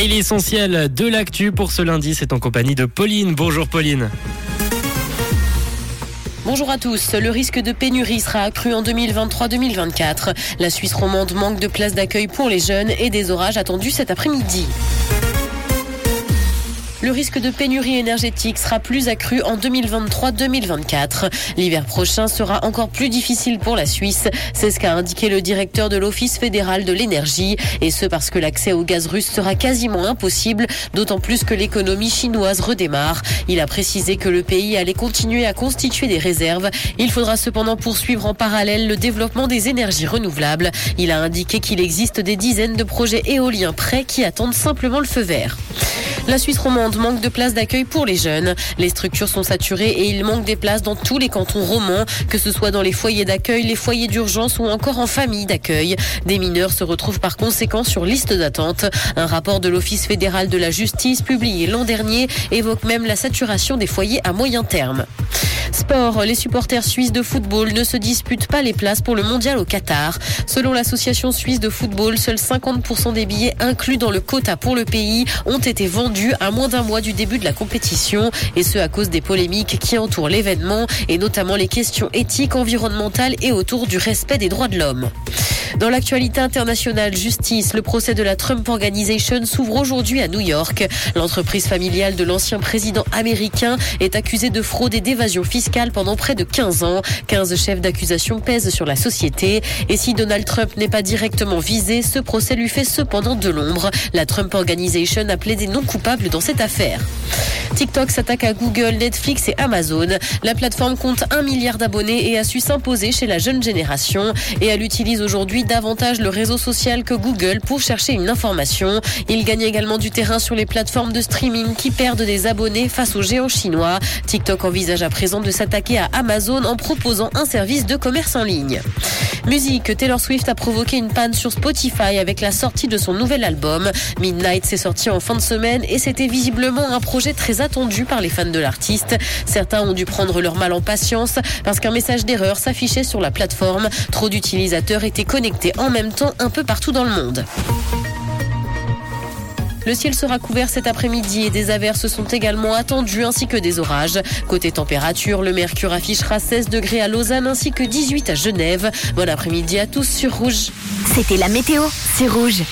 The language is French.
Et l'essentiel de l'actu pour ce lundi, c'est en compagnie de Pauline. Bonjour Pauline. Bonjour à tous. Le risque de pénurie sera accru en 2023-2024. La Suisse romande manque de places d'accueil pour les jeunes et des orages attendus cet après-midi. Le risque de pénurie énergétique sera plus accru en 2023-2024. L'hiver prochain sera encore plus difficile pour la Suisse. C'est ce qu'a indiqué le directeur de l'Office fédéral de l'énergie. Et ce parce que l'accès au gaz russe sera quasiment impossible, d'autant plus que l'économie chinoise redémarre. Il a précisé que le pays allait continuer à constituer des réserves. Il faudra cependant poursuivre en parallèle le développement des énergies renouvelables. Il a indiqué qu'il existe des dizaines de projets éoliens prêts qui attendent simplement le feu vert. La Suisse romande manque de places d'accueil pour les jeunes. Les structures sont saturées et il manque des places dans tous les cantons romans, que ce soit dans les foyers d'accueil, les foyers d'urgence ou encore en famille d'accueil. Des mineurs se retrouvent par conséquent sur liste d'attente. Un rapport de l'Office fédéral de la justice publié l'an dernier évoque même la saturation des foyers à moyen terme. Sport, les supporters suisses de football ne se disputent pas les places pour le mondial au Qatar. Selon l'association suisse de football, seuls 50% des billets inclus dans le quota pour le pays ont été vendus à moins d'un mois du début de la compétition et ce à cause des polémiques qui entourent l'événement et notamment les questions éthiques, environnementales et autour du respect des droits de l'homme. Dans l'actualité internationale, justice, le procès de la Trump Organization s'ouvre aujourd'hui à New York. L'entreprise familiale de l'ancien président américain est accusée de fraude et d'évasion pendant près de 15 ans. 15 chefs d'accusation pèsent sur la société. Et si Donald Trump n'est pas directement visé, ce procès lui fait cependant de l'ombre. La Trump Organization a plaidé non coupable dans cette affaire. TikTok s'attaque à Google, Netflix et Amazon. La plateforme compte un milliard d'abonnés et a su s'imposer chez la jeune génération. Et elle utilise aujourd'hui davantage le réseau social que Google pour chercher une information. Il gagne également du terrain sur les plateformes de streaming qui perdent des abonnés face aux géants chinois. TikTok envisage à présent de s'attaquer à Amazon en proposant un service de commerce en ligne. Musique, Taylor Swift a provoqué une panne sur Spotify avec la sortie de son nouvel album. Midnight s'est sorti en fin de semaine et c'était visiblement un projet très attendu par les fans de l'artiste. Certains ont dû prendre leur mal en patience parce qu'un message d'erreur s'affichait sur la plateforme. Trop d'utilisateurs étaient connectés en même temps un peu partout dans le monde. Le ciel sera couvert cet après-midi et des averses sont également attendues ainsi que des orages. Côté température, le mercure affichera 16 degrés à Lausanne ainsi que 18 à Genève. Bon après-midi à tous sur Rouge. C'était la météo, c'est Rouge.